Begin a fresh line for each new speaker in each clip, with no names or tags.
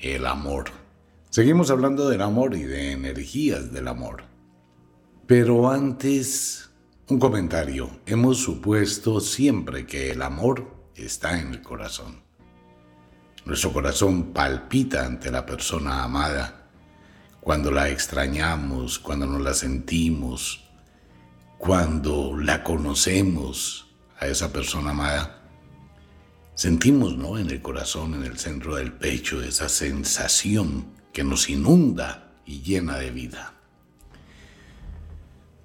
El Amor. Seguimos hablando del amor y de energías del amor. Pero antes, un comentario. Hemos supuesto siempre que el amor está en el corazón. Nuestro corazón palpita ante la persona amada cuando la extrañamos, cuando nos la sentimos, cuando la conocemos a esa persona amada. Sentimos, ¿no? En el corazón, en el centro del pecho, esa sensación que nos inunda y llena de vida.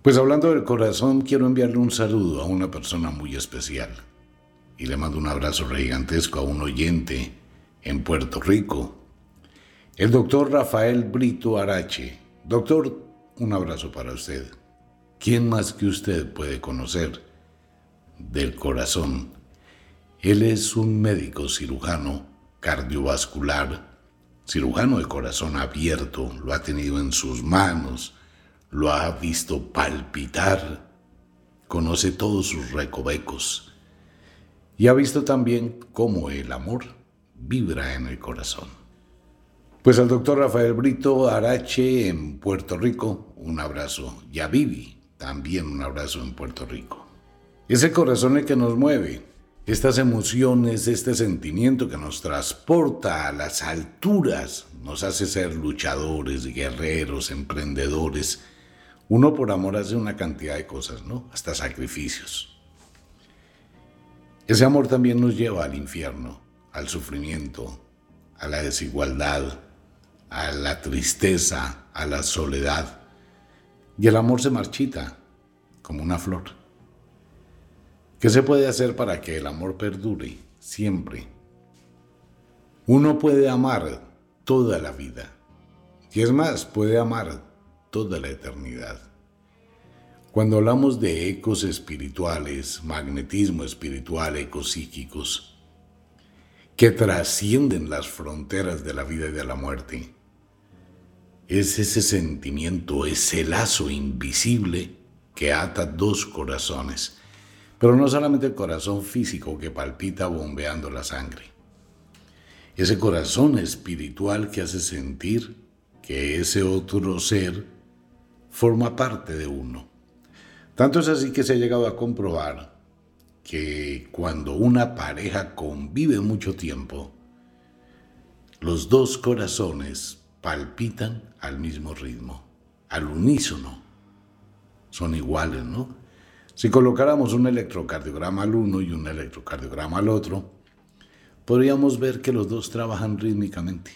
Pues hablando del corazón, quiero enviarle un saludo a una persona muy especial. Y le mando un abrazo gigantesco a un oyente en Puerto Rico, el doctor Rafael Brito Arache. Doctor, un abrazo para usted. ¿Quién más que usted puede conocer del corazón? Él es un médico cirujano cardiovascular cirujano de corazón abierto, lo ha tenido en sus manos, lo ha visto palpitar, conoce todos sus recovecos y ha visto también cómo el amor vibra en el corazón. Pues al doctor Rafael Brito Arache en Puerto Rico, un abrazo. Y a Vivi, también un abrazo en Puerto Rico. Es el corazón el que nos mueve, estas emociones, este sentimiento que nos transporta a las alturas, nos hace ser luchadores, guerreros, emprendedores. Uno por amor hace una cantidad de cosas, ¿no? Hasta sacrificios. Ese amor también nos lleva al infierno, al sufrimiento, a la desigualdad, a la tristeza, a la soledad. Y el amor se marchita como una flor. ¿Qué se puede hacer para que el amor perdure siempre? Uno puede amar toda la vida. Y es más, puede amar toda la eternidad. Cuando hablamos de ecos espirituales, magnetismo espiritual, ecos psíquicos, que trascienden las fronteras de la vida y de la muerte, es ese sentimiento, ese lazo invisible que ata dos corazones pero no solamente el corazón físico que palpita bombeando la sangre. Ese corazón espiritual que hace sentir que ese otro ser forma parte de uno. Tanto es así que se ha llegado a comprobar que cuando una pareja convive mucho tiempo, los dos corazones palpitan al mismo ritmo, al unísono. Son iguales, ¿no? Si colocáramos un electrocardiograma al uno y un electrocardiograma al otro, podríamos ver que los dos trabajan rítmicamente.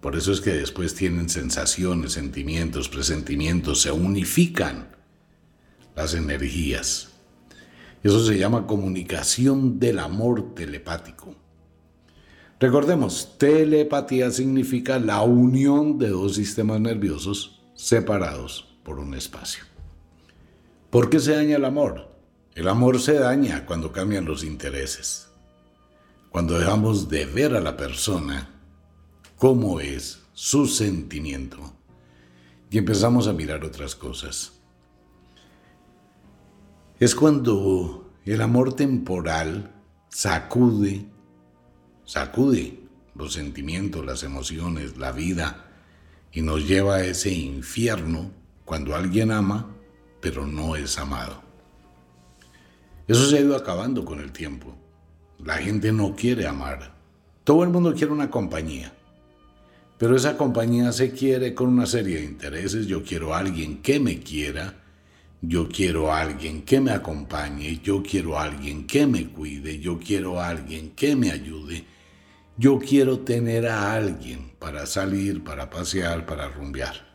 Por eso es que después tienen sensaciones, sentimientos, presentimientos, se unifican las energías. Eso se llama comunicación del amor telepático. Recordemos, telepatía significa la unión de dos sistemas nerviosos separados por un espacio. ¿Por qué se daña el amor? El amor se daña cuando cambian los intereses, cuando dejamos de ver a la persona cómo es su sentimiento y empezamos a mirar otras cosas. Es cuando el amor temporal sacude, sacude los sentimientos, las emociones, la vida y nos lleva a ese infierno cuando alguien ama pero no es amado. Eso se ha ido acabando con el tiempo. La gente no quiere amar. Todo el mundo quiere una compañía. Pero esa compañía se quiere con una serie de intereses. Yo quiero a alguien que me quiera. Yo quiero a alguien que me acompañe. Yo quiero a alguien que me cuide. Yo quiero a alguien que me ayude. Yo quiero tener a alguien para salir, para pasear, para rumbear.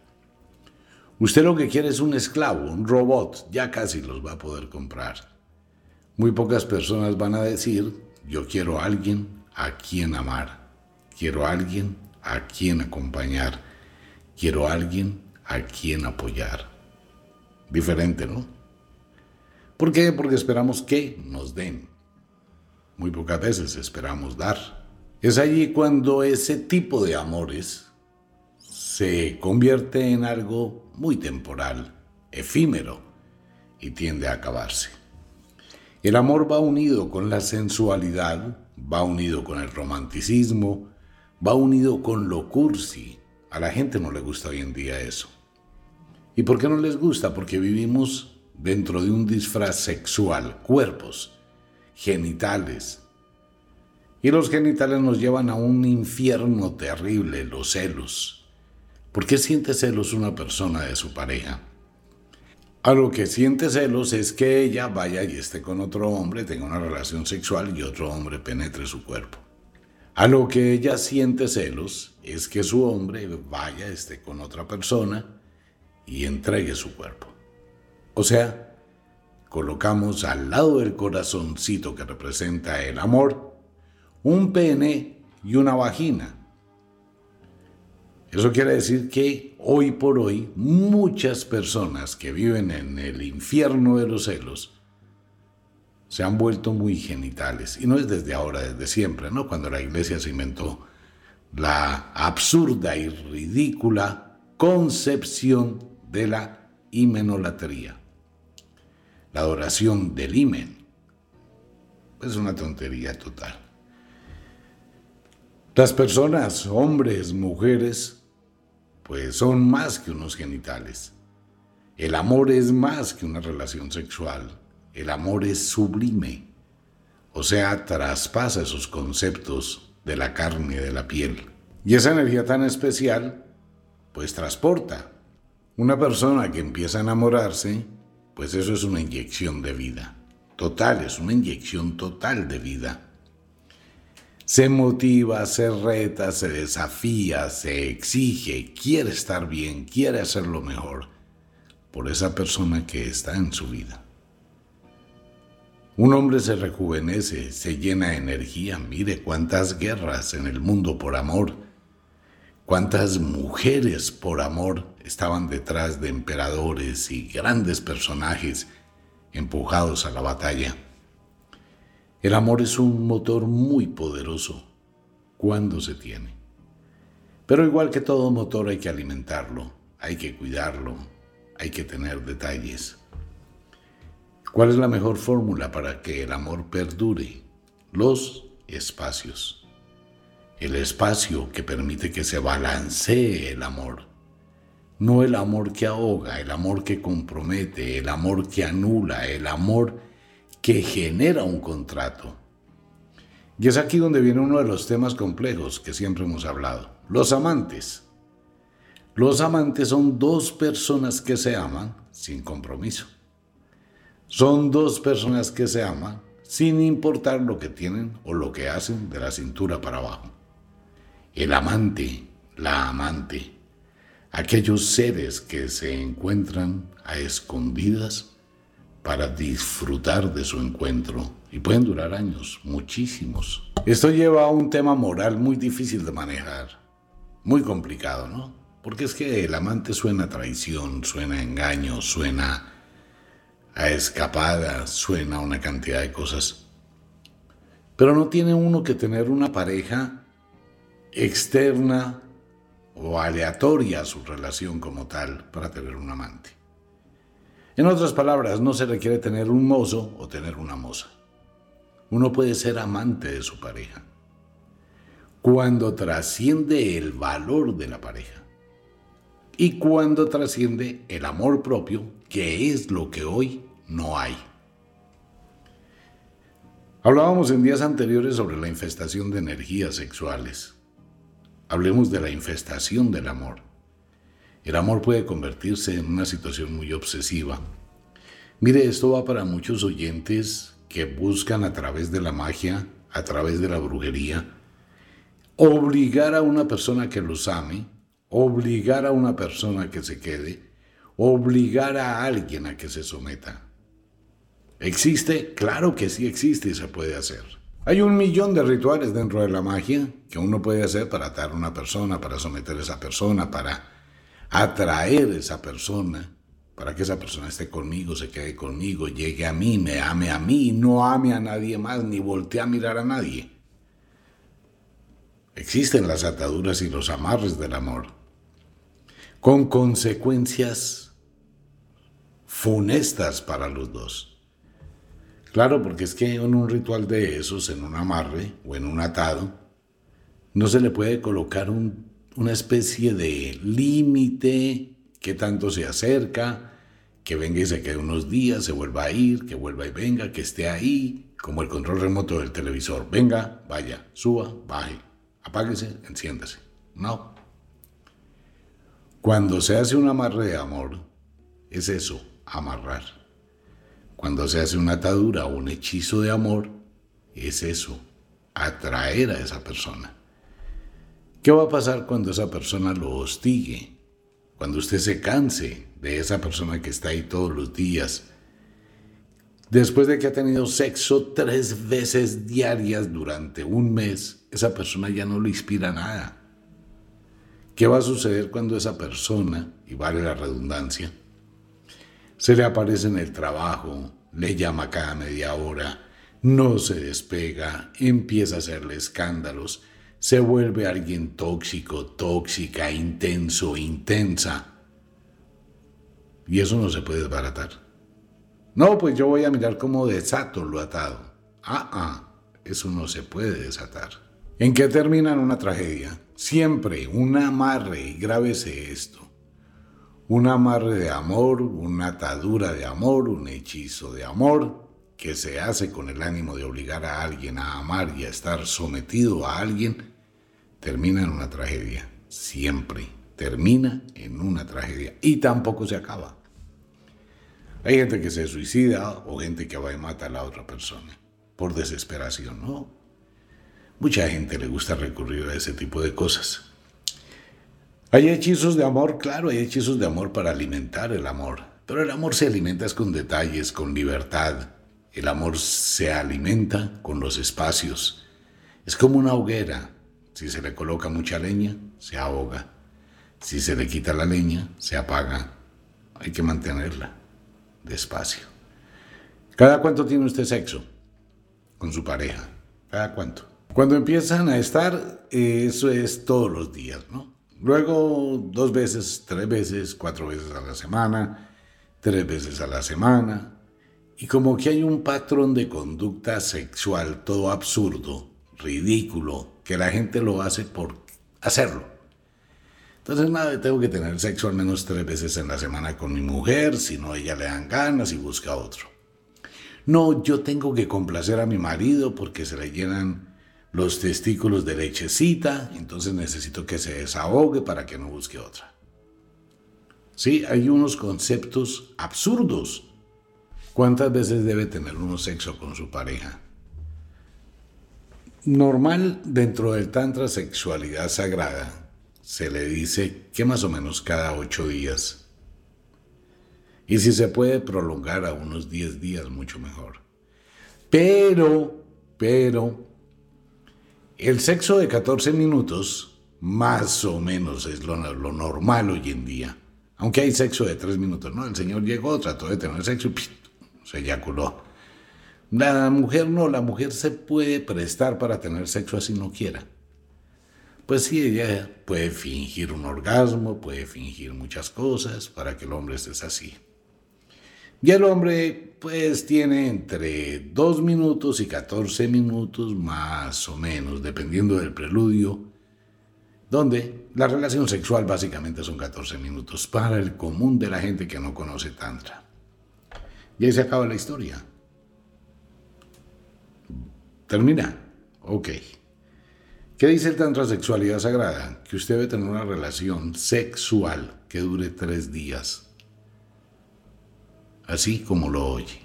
Usted lo que quiere es un esclavo, un robot, ya casi los va a poder comprar. Muy pocas personas van a decir, yo quiero a alguien a quien amar, quiero a alguien a quien acompañar, quiero a alguien a quien apoyar. Diferente, ¿no? ¿Por qué? Porque esperamos que nos den. Muy pocas veces esperamos dar. Es allí cuando ese tipo de amores se convierte en algo muy temporal, efímero y tiende a acabarse. El amor va unido con la sensualidad, va unido con el romanticismo, va unido con lo cursi. A la gente no le gusta hoy en día eso. ¿Y por qué no les gusta? Porque vivimos dentro de un disfraz sexual, cuerpos, genitales. Y los genitales nos llevan a un infierno terrible, los celos. ¿Por qué siente celos una persona de su pareja? A lo que siente celos es que ella vaya y esté con otro hombre, tenga una relación sexual y otro hombre penetre su cuerpo. A lo que ella siente celos es que su hombre vaya, esté con otra persona y entregue su cuerpo. O sea, colocamos al lado del corazoncito que representa el amor un pene y una vagina. Eso quiere decir que hoy por hoy muchas personas que viven en el infierno de los celos se han vuelto muy genitales. Y no es desde ahora, desde siempre, ¿no? Cuando la iglesia se inventó la absurda y ridícula concepción de la himenolatría. La adoración del himen. Es una tontería total. Las personas, hombres, mujeres, pues son más que unos genitales. El amor es más que una relación sexual. El amor es sublime. O sea, traspasa esos conceptos de la carne y de la piel. Y esa energía tan especial, pues transporta. Una persona que empieza a enamorarse, pues eso es una inyección de vida. Total, es una inyección total de vida se motiva, se reta, se desafía, se exige, quiere estar bien, quiere hacer lo mejor por esa persona que está en su vida. Un hombre se rejuvenece, se llena de energía. Mire cuántas guerras en el mundo por amor, cuántas mujeres por amor estaban detrás de emperadores y grandes personajes empujados a la batalla. El amor es un motor muy poderoso cuando se tiene. Pero igual que todo motor hay que alimentarlo, hay que cuidarlo, hay que tener detalles. ¿Cuál es la mejor fórmula para que el amor perdure? Los espacios. El espacio que permite que se balancee el amor. No el amor que ahoga, el amor que compromete, el amor que anula, el amor que genera un contrato. Y es aquí donde viene uno de los temas complejos que siempre hemos hablado. Los amantes. Los amantes son dos personas que se aman sin compromiso. Son dos personas que se aman sin importar lo que tienen o lo que hacen de la cintura para abajo. El amante, la amante, aquellos seres que se encuentran a escondidas para disfrutar de su encuentro y pueden durar años, muchísimos. Esto lleva a un tema moral muy difícil de manejar, muy complicado, ¿no? Porque es que el amante suena a traición, suena a engaño, suena a escapada, suena a una cantidad de cosas. Pero no tiene uno que tener una pareja externa o aleatoria a su relación como tal para tener un amante. En otras palabras, no se requiere tener un mozo o tener una moza. Uno puede ser amante de su pareja. Cuando trasciende el valor de la pareja. Y cuando trasciende el amor propio, que es lo que hoy no hay. Hablábamos en días anteriores sobre la infestación de energías sexuales. Hablemos de la infestación del amor. El amor puede convertirse en una situación muy obsesiva. Mire, esto va para muchos oyentes que buscan a través de la magia, a través de la brujería, obligar a una persona que los ame, obligar a una persona que se quede, obligar a alguien a que se someta. ¿Existe? Claro que sí existe y se puede hacer. Hay un millón de rituales dentro de la magia que uno puede hacer para atar a una persona, para someter a esa persona, para atraer a esa persona, para que esa persona esté conmigo, se quede conmigo, llegue a mí, me ame a mí, no ame a nadie más, ni voltee a mirar a nadie. Existen las ataduras y los amarres del amor, con consecuencias funestas para los dos. Claro, porque es que en un ritual de esos, en un amarre o en un atado, no se le puede colocar una especie de límite que tanto se acerca, que venga y se quede unos días, se vuelva a ir, que vuelva y venga, que esté ahí, como el control remoto del televisor. Venga, vaya, suba, baje, apáguese, enciéndase. No. Cuando se hace un amarre de amor, es eso, amarrar. Cuando se hace una atadura o un hechizo de amor, es eso, atraer a esa persona. ¿Qué va a pasar cuando esa persona lo hostigue? Cuando usted se canse de esa persona que está ahí todos los días. Después de que ha tenido sexo tres veces diarias durante un mes, esa persona ya no le inspira nada. ¿Qué va a suceder cuando esa persona, y vale la redundancia, se le aparece en el trabajo, le llama cada media hora, no se despega, empieza a hacerle escándalos, se vuelve alguien tóxico, tóxica, intenso, intensa. Y eso no se puede desbaratar. No, pues yo voy a mirar cómo desato lo atado. Ah, ah, eso no se puede desatar. ¿En qué termina una tragedia? Siempre un amarre, y grábese esto un amarre de amor, una atadura de amor, un hechizo de amor que se hace con el ánimo de obligar a alguien a amar y a estar sometido a alguien, termina en una tragedia. Siempre termina en una tragedia y tampoco se acaba. Hay gente que se suicida o gente que va y mata a la otra persona por desesperación, ¿no? Mucha gente le gusta recurrir a ese tipo de cosas. Hay hechizos de amor, claro, hay hechizos de amor para alimentar el amor, pero el amor se alimenta con detalles, con libertad. El amor se alimenta con los espacios. Es como una hoguera. Si se le coloca mucha leña, se ahoga. Si se le quita la leña, se apaga. Hay que mantenerla despacio. ¿Cada cuánto tiene usted sexo con su pareja? ¿Cada cuánto? Cuando empiezan a estar, eh, eso es todos los días, ¿no? Luego dos veces, tres veces, cuatro veces a la semana, tres veces a la semana. Y como que hay un patrón de conducta sexual todo absurdo, ridículo, que la gente lo hace por hacerlo. Entonces, nada, tengo que tener sexo al menos tres veces en la semana con mi mujer, si no ella le dan ganas y busca otro. No, yo tengo que complacer a mi marido porque se le llenan los testículos de lechecita, entonces necesito que se desahogue para que no busque otra. Sí, hay unos conceptos absurdos. ¿Cuántas veces debe tener uno sexo con su pareja? Normal dentro del Tantra Sexualidad Sagrada se le dice que más o menos cada ocho días. Y si se puede prolongar a unos diez días, mucho mejor. Pero, pero, el sexo de 14 minutos más o menos es lo, normal hoy en día. Aunque hay sexo de 3 minutos, ¿no? El señor llegó, trató de tener sexo y se eyaculó. La mujer no, la mujer se puede prestar para tener sexo así no quiera. Pues sí, ella puede fingir un orgasmo, puede fingir muchas cosas para que el hombre esté así. Y el hombre pues tiene entre 2 minutos y 14 minutos más o menos, dependiendo del preludio, donde la relación sexual básicamente son 14 minutos para el común de la gente que no conoce Tantra. Y ahí se acaba la historia. ¿Termina? Ok. ¿Qué dice el Tantra Sexualidad Sagrada? Que usted debe tener una relación sexual que dure tres días así como lo oye.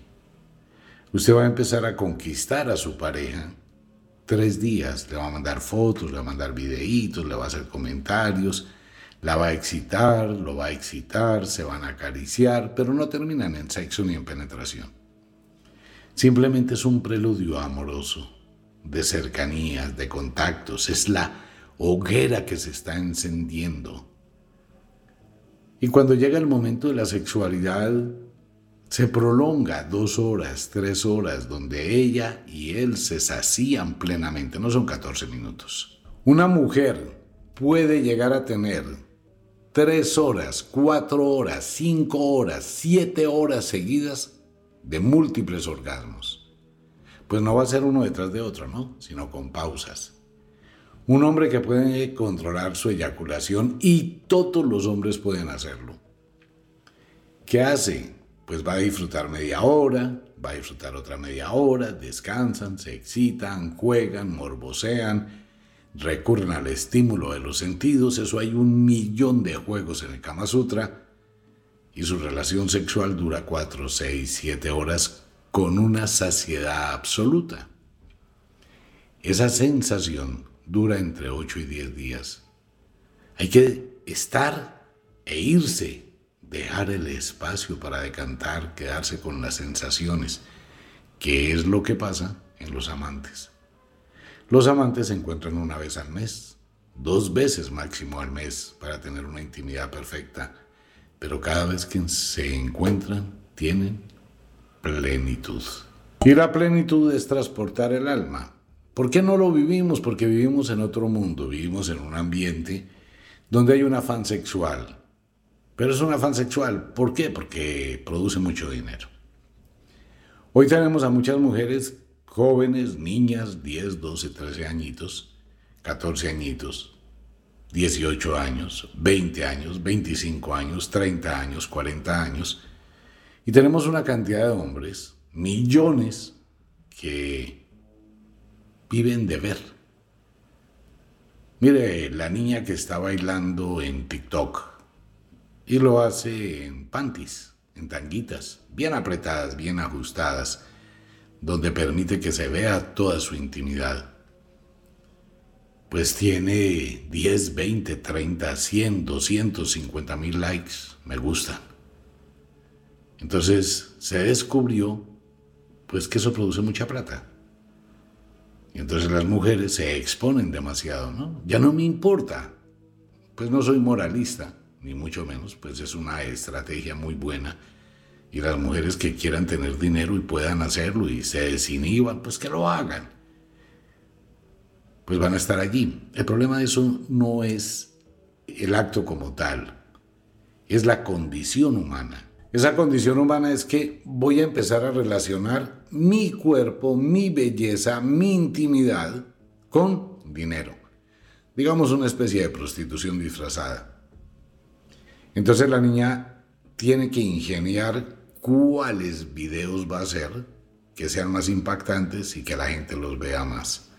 Usted va a empezar a conquistar a su pareja. Tres días, le va a mandar fotos, le va a mandar videitos, le va a hacer comentarios, la va a excitar, lo va a excitar, se van a acariciar, pero no terminan en sexo ni en penetración. Simplemente es un preludio amoroso. de cercanías, de contactos, es la hoguera que se está encendiendo. Y cuando llega el momento de la sexualidad, se prolonga dos horas, tres horas, donde ella y él se sacían plenamente, no son 14 minutos. Una mujer puede llegar a tener tres horas, cuatro horas, cinco horas, siete horas seguidas de múltiples orgasmos. Pues no va a ser uno detrás de otro, ¿no? Sino con pausas. Un hombre que puede controlar su eyaculación y todos los hombres pueden hacerlo. ¿Qué hace? pues va a disfrutar media hora, va a disfrutar otra media hora, descansan, se excitan, juegan, morbosean, recurren al estímulo de los sentidos, eso hay un millón de juegos en el Kama Sutra, y su relación sexual dura 4, 6, 7 horas con una saciedad absoluta. Esa sensación dura entre 8 y 10 días. Hay que estar e irse dejar el espacio para decantar, quedarse con las sensaciones, que es lo que pasa en los amantes. Los amantes se encuentran una vez al mes, dos veces máximo al mes para tener una intimidad perfecta, pero cada vez que se encuentran tienen plenitud. Y la plenitud es transportar el alma. ¿Por qué no lo vivimos? Porque vivimos en otro mundo, vivimos en un ambiente donde hay un afán sexual, pero es un afán sexual. ¿Por qué? Porque produce mucho dinero. Hoy tenemos a muchas mujeres jóvenes, niñas, 10, 12, 13 añitos, 14 añitos, 18 años, 20 años, 25 años, 30 años, 40 años. Y tenemos una cantidad de hombres, millones, que viven de ver. Mire, la niña que está bailando en TikTok, y lo hace en panties, en tanguitas, bien apretadas, bien ajustadas, donde permite que se vea toda su intimidad. Pues tiene 10, 20, 30, 100, 250 mil likes, me gustan. Entonces se descubrió pues que eso produce mucha plata. Y entonces las mujeres se exponen demasiado, ¿no? Ya no me importa, pues no soy moralista ni mucho menos, pues es una estrategia muy buena. Y las mujeres que quieran tener dinero y puedan hacerlo y se desinhiban, pues que lo hagan. Pues van a estar allí. El problema de eso no es el acto como tal, es la condición humana. Esa condición humana es que voy a empezar a relacionar mi cuerpo, mi belleza, mi intimidad con dinero. Digamos una especie de prostitución disfrazada. Entonces la niña tiene que ingeniar cuáles videos va a hacer que sean más impactantes y que la gente los vea más.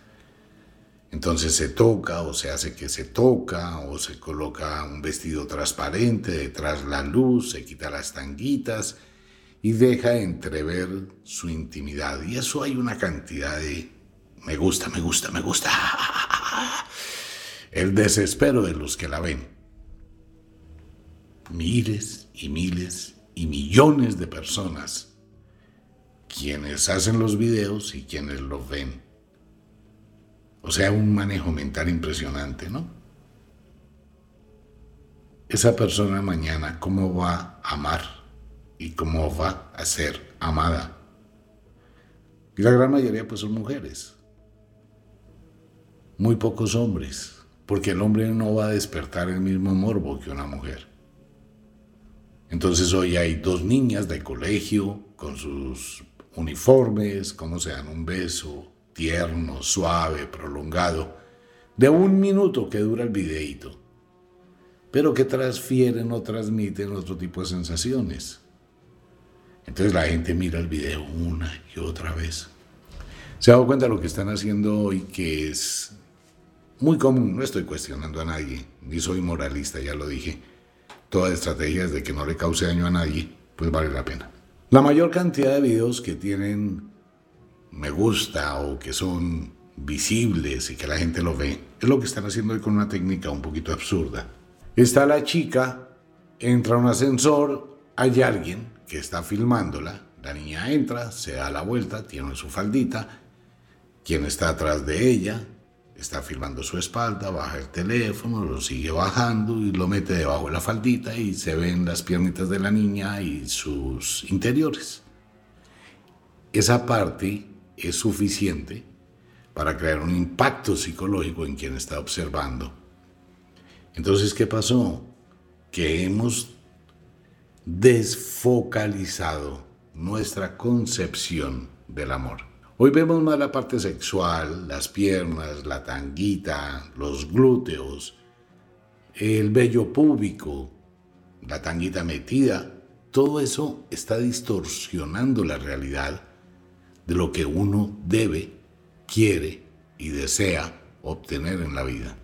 Entonces se toca o se hace que se toca o se coloca un vestido transparente detrás la luz, se quita las tanguitas y deja entrever su intimidad. Y eso hay una cantidad de me gusta, me gusta, me gusta. El desespero de los que la ven miles y miles y millones de personas quienes hacen los videos y quienes los ven. O sea, un manejo mental impresionante, ¿no? Esa persona mañana, ¿cómo va a amar? ¿Y cómo va a ser amada? Y la gran mayoría pues son mujeres. Muy pocos hombres, porque el hombre no va a despertar el mismo morbo que una mujer. Entonces hoy hay dos niñas de colegio con sus uniformes, como se dan un beso tierno, suave, prolongado, de un minuto que dura el videíto, pero que transfieren o transmiten otro tipo de sensaciones. Entonces la gente mira el video una y otra vez. Se ha dado cuenta de lo que están haciendo hoy, que es muy común, no estoy cuestionando a nadie, ni soy moralista, ya lo dije toda estrategia de que no le cause daño a nadie, pues vale la pena. La mayor cantidad de videos que tienen me gusta o que son visibles y que la gente lo ve, es lo que están haciendo hoy con una técnica un poquito absurda. Está la chica, entra a un ascensor, hay alguien que está filmándola, la niña entra, se da la vuelta, tiene su faldita quien está atrás de ella está filmando su espalda, baja el teléfono, lo sigue bajando y lo mete debajo de la faldita y se ven las piernitas de la niña y sus interiores. Esa parte es suficiente para crear un impacto psicológico en quien está observando. Entonces, ¿qué pasó? Que hemos desfocalizado nuestra concepción del amor. Hoy vemos más la parte sexual, las piernas, la tanguita, los glúteos, el vello púbico, la tanguita metida. Todo eso está distorsionando la realidad de lo que uno debe, quiere y desea obtener en la vida.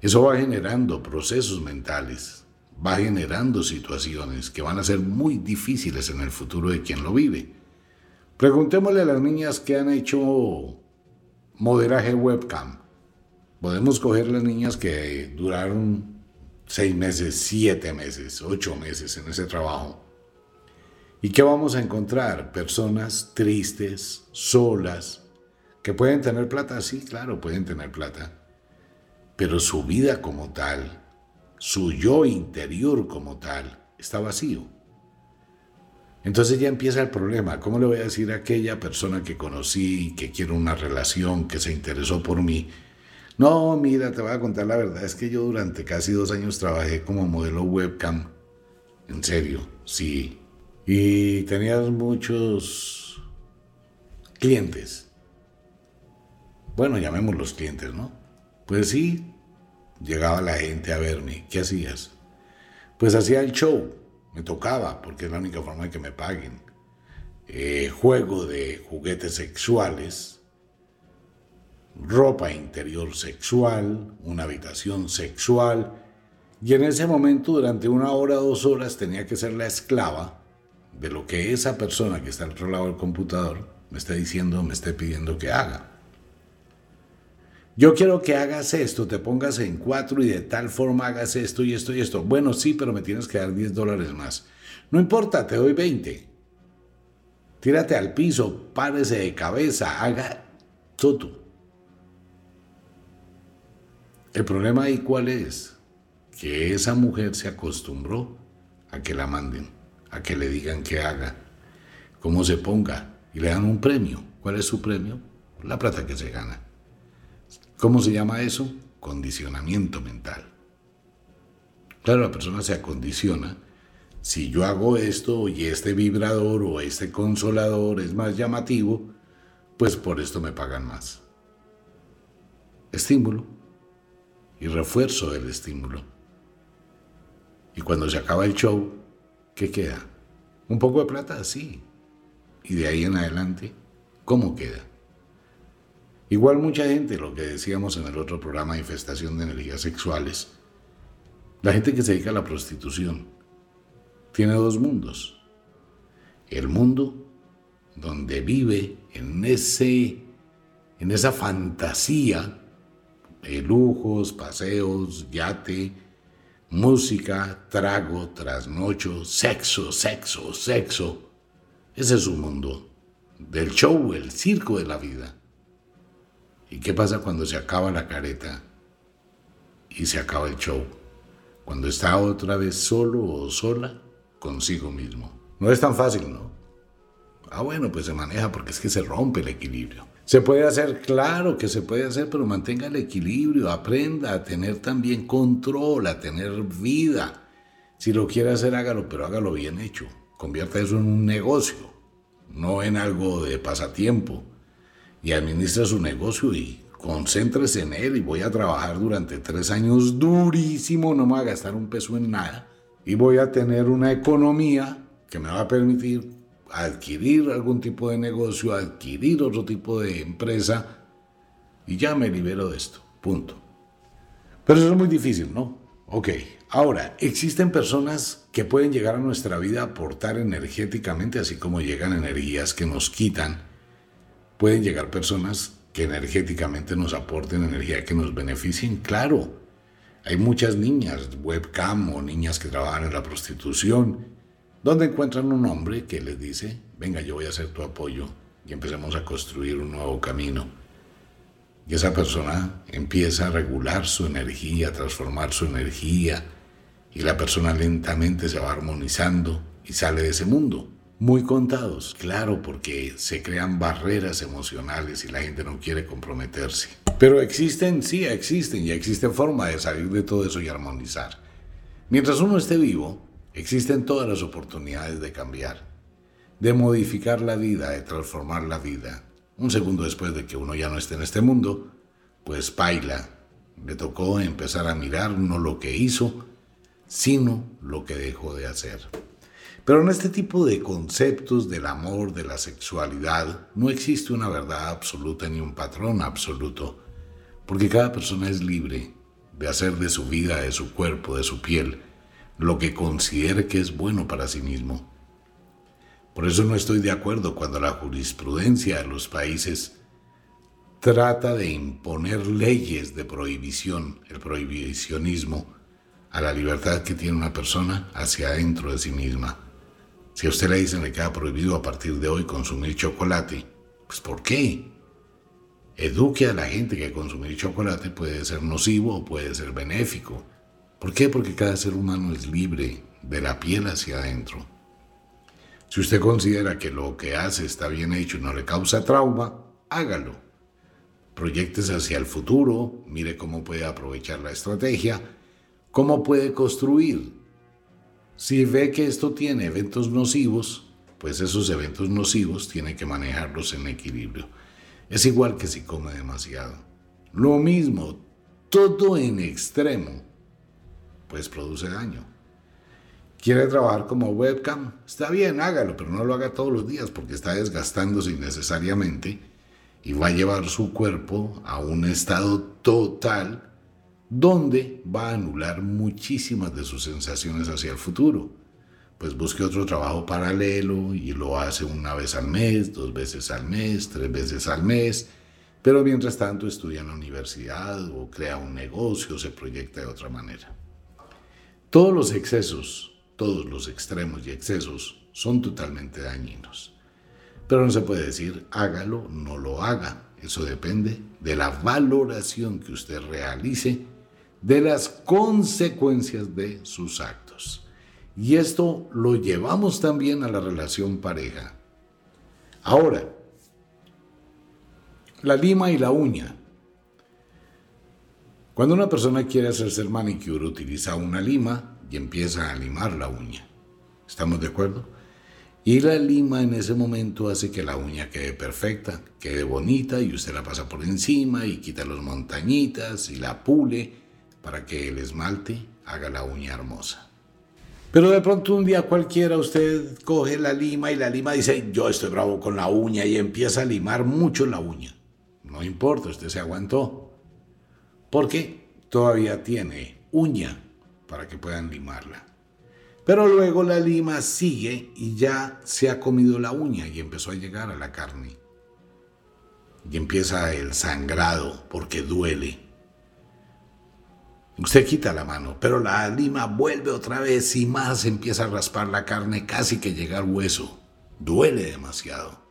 Eso va generando procesos mentales, va generando situaciones que van a ser muy difíciles en el futuro de quien lo vive. Preguntémosle a las niñas que han hecho moderaje webcam. Podemos coger las niñas que duraron seis meses, siete meses, ocho meses en ese trabajo. ¿Y qué vamos a encontrar? Personas tristes, solas, que pueden tener plata, sí, claro, pueden tener plata, pero su vida como tal, su yo interior como tal, está vacío. Entonces ya empieza el problema. ¿Cómo le voy a decir a aquella persona que conocí, que quiere una relación, que se interesó por mí? No, mira, te voy a contar la verdad. Es que yo durante casi dos años trabajé como modelo webcam. En serio, sí. Y tenías muchos clientes. Bueno, llamémoslos clientes, ¿no? Pues sí, llegaba la gente a verme. ¿Qué hacías? Pues hacía el show me tocaba, porque es la única forma de que me paguen. Eh, juego de juguetes sexuales, ropa interior sexual, una habitación sexual, y en ese momento durante una hora dos horas tenía que ser la esclava de lo que esa persona que está al otro lado del computador me está diciendo, me esté pidiendo que haga. Yo quiero que hagas esto, te pongas en cuatro y de tal forma hagas esto y esto y esto. Bueno, sí, pero me tienes que dar 10 dólares más. No importa, te doy 20. Tírate al piso, párese de cabeza, haga todo. El problema ahí cuál es? Que esa mujer se acostumbró a que la manden, a que le digan que haga, cómo se ponga y le dan un premio. ¿Cuál es su premio? La plata que se gana. ¿Cómo se llama eso? Condicionamiento mental. Claro, la persona se acondiciona. Si yo hago esto y este vibrador o este consolador es más llamativo, pues por esto me pagan más. Estímulo y refuerzo del estímulo. Y cuando se acaba el show, ¿qué queda? Un poco de plata, sí. Y de ahí en adelante, ¿cómo queda? Igual mucha gente, lo que decíamos en el otro programa, infestación de energías sexuales, la gente que se dedica a la prostitución, tiene dos mundos. El mundo donde vive en, ese, en esa fantasía de lujos, paseos, yate, música, trago, trasnocho, sexo, sexo, sexo. Ese es su mundo, del show, el circo de la vida. ¿Y qué pasa cuando se acaba la careta y se acaba el show? Cuando está otra vez solo o sola consigo mismo. No es tan fácil, ¿no? Ah, bueno, pues se maneja porque es que se rompe el equilibrio. Se puede hacer, claro que se puede hacer, pero mantenga el equilibrio, aprenda a tener también control, a tener vida. Si lo quiere hacer, hágalo, pero hágalo bien hecho. Convierta eso en un negocio, no en algo de pasatiempo y administra su negocio y concéntrese en él y voy a trabajar durante tres años durísimo, no me va a gastar un peso en nada y voy a tener una economía que me va a permitir adquirir algún tipo de negocio, adquirir otro tipo de empresa y ya me libero de esto, punto. Pero eso es muy difícil, ¿no? Ok, ahora, existen personas que pueden llegar a nuestra vida a aportar energéticamente, así como llegan energías que nos quitan pueden llegar personas que energéticamente nos aporten energía que nos beneficien, claro. Hay muchas niñas webcam o niñas que trabajan en la prostitución, donde encuentran un hombre que les dice, venga, yo voy a ser tu apoyo y empecemos a construir un nuevo camino. Y esa persona empieza a regular su energía, a transformar su energía, y la persona lentamente se va armonizando y sale de ese mundo. Muy contados, claro, porque se crean barreras emocionales y la gente no quiere comprometerse. Pero existen, sí, existen, y existe forma de salir de todo eso y armonizar. Mientras uno esté vivo, existen todas las oportunidades de cambiar, de modificar la vida, de transformar la vida. Un segundo después de que uno ya no esté en este mundo, pues baila. Le tocó empezar a mirar no lo que hizo, sino lo que dejó de hacer. Pero en este tipo de conceptos del amor, de la sexualidad, no existe una verdad absoluta ni un patrón absoluto, porque cada persona es libre de hacer de su vida, de su cuerpo, de su piel, lo que considere que es bueno para sí mismo. Por eso no estoy de acuerdo cuando la jurisprudencia de los países trata de imponer leyes de prohibición, el prohibicionismo, a la libertad que tiene una persona hacia adentro de sí misma. Si a usted le dicen que queda prohibido a partir de hoy consumir chocolate, pues ¿por qué? Eduque a la gente que consumir chocolate puede ser nocivo o puede ser benéfico. ¿Por qué? Porque cada ser humano es libre de la piel hacia adentro. Si usted considera que lo que hace está bien hecho y no le causa trauma, hágalo. Proyectes hacia el futuro, mire cómo puede aprovechar la estrategia, cómo puede construir si ve que esto tiene eventos nocivos, pues esos eventos nocivos tiene que manejarlos en equilibrio. Es igual que si come demasiado. Lo mismo, todo en extremo, pues produce daño. ¿Quiere trabajar como webcam? Está bien, hágalo, pero no lo haga todos los días porque está desgastándose innecesariamente y va a llevar su cuerpo a un estado total donde va a anular muchísimas de sus sensaciones hacia el futuro. Pues busque otro trabajo paralelo y lo hace una vez al mes, dos veces al mes, tres veces al mes, pero mientras tanto estudia en la universidad o crea un negocio, se proyecta de otra manera. Todos los excesos, todos los extremos y excesos son totalmente dañinos. Pero no se puede decir hágalo, no lo haga. Eso depende de la valoración que usted realice de las consecuencias de sus actos. Y esto lo llevamos también a la relación pareja. Ahora, la lima y la uña. Cuando una persona quiere hacerse el manicure, utiliza una lima y empieza a limar la uña. ¿Estamos de acuerdo? Y la lima en ese momento hace que la uña quede perfecta, quede bonita y usted la pasa por encima y quita las montañitas y la pule para que el esmalte haga la uña hermosa. Pero de pronto un día cualquiera usted coge la lima y la lima dice, yo estoy bravo con la uña y empieza a limar mucho la uña. No importa, usted se aguantó. Porque todavía tiene uña para que puedan limarla. Pero luego la lima sigue y ya se ha comido la uña y empezó a llegar a la carne. Y empieza el sangrado porque duele. Usted quita la mano, pero la lima vuelve otra vez y más empieza a raspar la carne casi que llega hueso. Duele demasiado.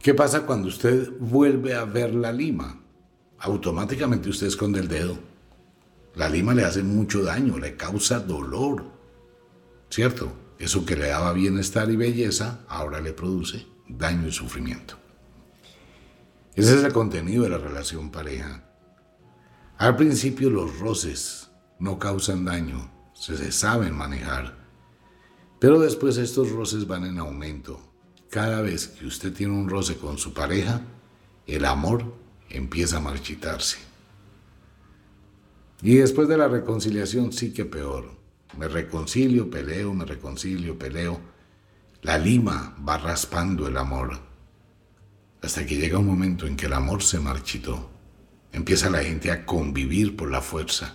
¿Qué pasa cuando usted vuelve a ver la lima? Automáticamente usted esconde el dedo. La lima le hace mucho daño, le causa dolor. ¿Cierto? Eso que le daba bienestar y belleza, ahora le produce daño y sufrimiento. Ese es el contenido de la relación pareja. Al principio los roces no causan daño, se, saben manejar, pero después estos roces van en aumento. Cada vez que usted tiene un roce con su pareja, el amor empieza a marchitarse. Y después de la reconciliación sí que peor. Me reconcilio, peleo, me reconcilio, peleo. La lima va raspando el amor. Hasta que llega un momento en que el amor se marchitó. Empieza la gente a convivir por la fuerza,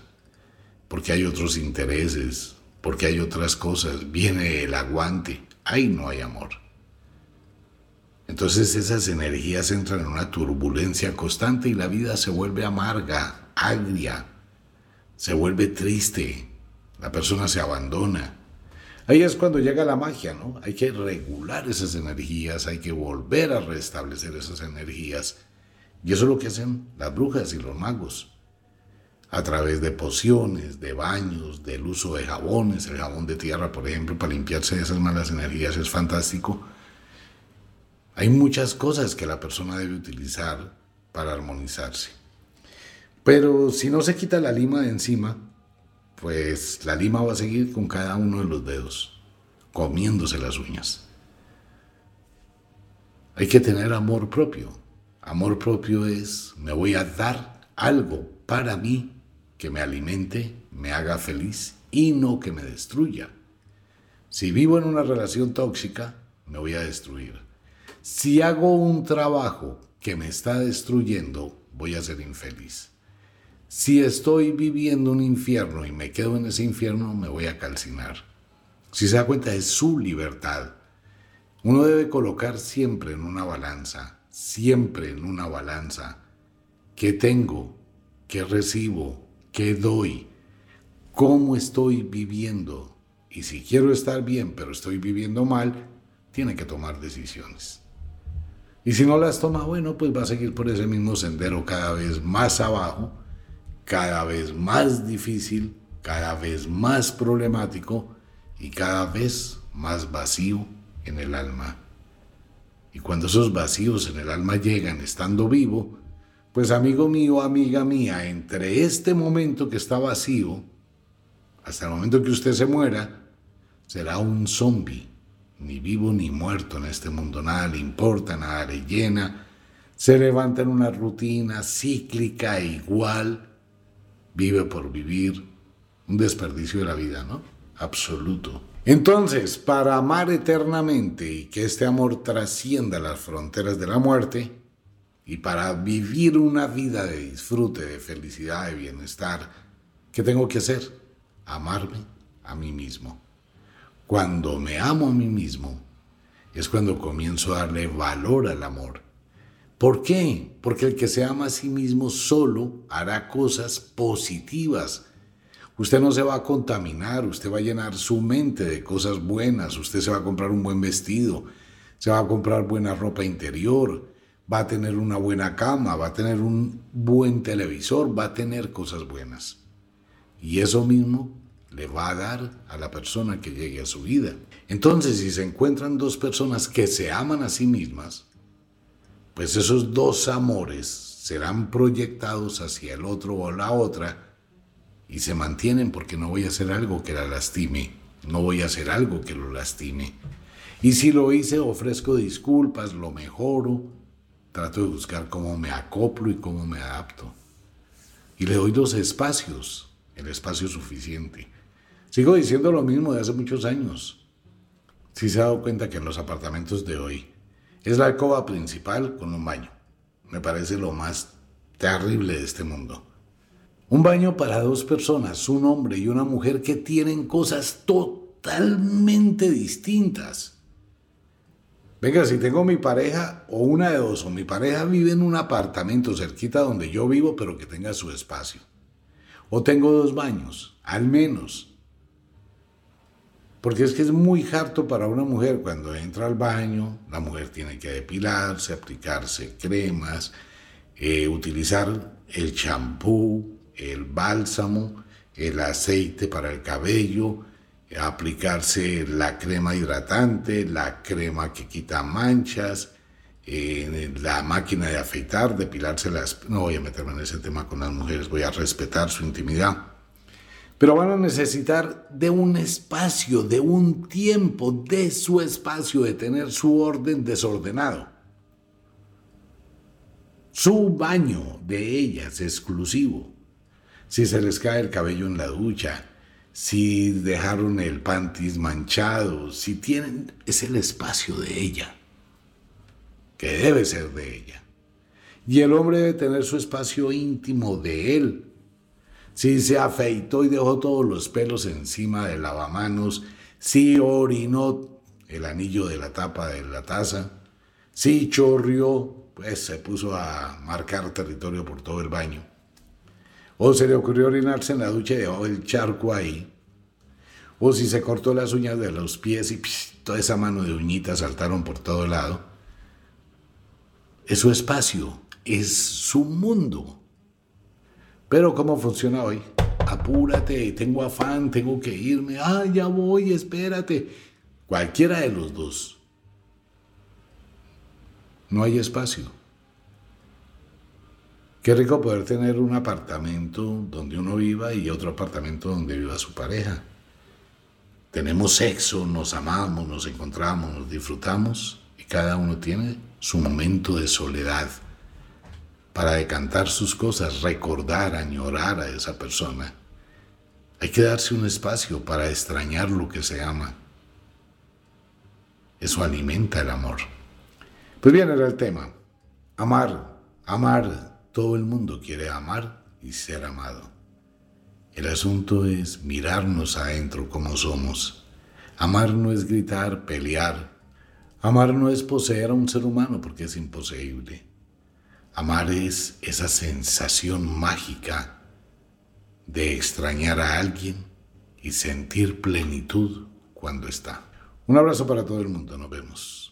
porque hay otros intereses, porque hay otras cosas, viene el aguante, ahí no hay amor. Entonces esas energías entran en una turbulencia constante y la vida se vuelve amarga, agria, se vuelve triste, la persona se abandona. Ahí es cuando llega la magia, ¿no? Hay que regular esas energías, hay que volver a restablecer esas energías Y eso es lo que hacen las brujas y los magos. A través de pociones, de baños, del uso de jabones, el jabón de tierra, por ejemplo, para limpiarse de esas malas energías es fantástico. Hay muchas cosas que la persona debe utilizar para armonizarse. Pero si no se quita la lima de encima, pues la lima va a seguir con cada uno de los dedos, comiéndose las uñas. Hay que tener amor propio. Amor propio es, me voy a dar algo para mí que me alimente, me haga feliz y no que me destruya. Si vivo en una relación tóxica, me voy a destruir. Si hago un trabajo que me está destruyendo, voy a ser infeliz. Si estoy viviendo un infierno y me quedo en ese infierno, me voy a calcinar. Si se da cuenta, es su libertad. Uno debe colocar siempre en una balanza, siempre en una balanza, qué tengo, qué recibo, qué doy, cómo estoy viviendo. Y si quiero estar bien, pero estoy viviendo mal, tiene que tomar decisiones. Y si no las toma, bueno, pues va a seguir por ese mismo sendero cada vez más abajo cada vez más difícil, cada vez más problemático y cada vez más vacío en el alma. Y cuando esos vacíos en el alma llegan estando vivo, pues amigo mío, amiga mía, entre este momento que está vacío, hasta el momento que usted se muera, será un zombie, ni vivo ni muerto en este mundo, nada le importa, nada le llena, se levanta en una rutina cíclica e igual, vive por vivir, un desperdicio de la vida, ¿no? Absoluto. Entonces, para amar eternamente y que este amor trascienda las fronteras de la muerte, y para vivir una vida de disfrute, de felicidad, de bienestar, ¿qué tengo que hacer? Amarme a mí mismo. Cuando me amo a mí mismo, es cuando comienzo a darle valor al amor ¿Por qué? Porque el que se ama a sí mismo solo hará cosas positivas. Usted no se va a contaminar, usted va a llenar su mente de cosas buenas, usted se va a comprar un buen vestido, se va a comprar buena ropa interior, va a tener una buena cama, va a tener un buen televisor, va a tener cosas buenas. Y eso mismo le va a dar a la persona que llegue a su vida. Entonces, si se encuentran dos personas que se aman a sí mismas, pues esos dos amores serán proyectados hacia el otro o la otra y se mantienen porque no voy a hacer algo que la lastime, no voy a hacer algo que lo lastime. Y si lo hice, ofrezco disculpas, lo mejoro, trato de buscar cómo me acoplo y cómo me adapto. Y le doy dos espacios, el espacio suficiente. Sigo diciendo lo mismo de hace muchos años. Si se ha dado cuenta que en los apartamentos de hoy es la alcoba principal con un baño. Me parece lo más terrible de este mundo. Un baño para dos personas, un hombre y una mujer que tienen cosas totalmente distintas. Venga, si tengo mi pareja o una de dos, o mi pareja vive en un apartamento cerquita donde yo vivo, pero que tenga su espacio. O tengo dos baños, al menos. Porque es que es muy harto para una mujer cuando entra al baño, la mujer tiene que depilarse, aplicarse cremas, eh, utilizar el champú, el bálsamo, el aceite para el cabello, aplicarse la crema hidratante, la crema que quita manchas, la máquina de afeitar, depilarse las... No voy a meterme en ese tema con las mujeres, voy a respetar su intimidad pero van a necesitar de un espacio, de un tiempo, de su espacio, de tener su orden desordenado. Su baño de ellas exclusivo. Si se les cae el cabello en la ducha, si dejaron el pantis manchado, si tienen, es el espacio de ella, que debe ser de ella. Y el hombre debe tener su espacio íntimo de él, si se afeitó y dejó todos los pelos encima del lavamanos, si orinó el anillo de la tapa de la taza, si chorrió, pues se puso a marcar territorio por todo el baño. O se le ocurrió orinarse en la ducha y dejó el charco ahí. O si se cortó las uñas de los pies y toda esa mano de uñitas saltaron por todo lado. Es su espacio, es su mundo. Pero ¿cómo funciona hoy? Apúrate, tengo afán, tengo que irme, ah, ya voy, espérate. Cualquiera de los dos. No hay espacio. Qué rico poder tener un apartamento donde uno viva y otro apartamento donde viva su pareja. Tenemos sexo, nos amamos, nos encontramos, nos disfrutamos y cada uno tiene su momento de soledad para decantar sus cosas, recordar, añorar a esa persona. Hay que darse un espacio para extrañar lo que se ama. Eso alimenta el amor. Pues bien, era el tema. Amar, amar. Todo el mundo quiere amar y ser amado. El asunto es mirarnos adentro como somos. Amar no es gritar, pelear. Amar no es poseer a un ser humano porque es imposible. Amar es esa sensación mágica de extrañar a alguien y sentir plenitud cuando está. Un abrazo para todo el mundo, nos vemos.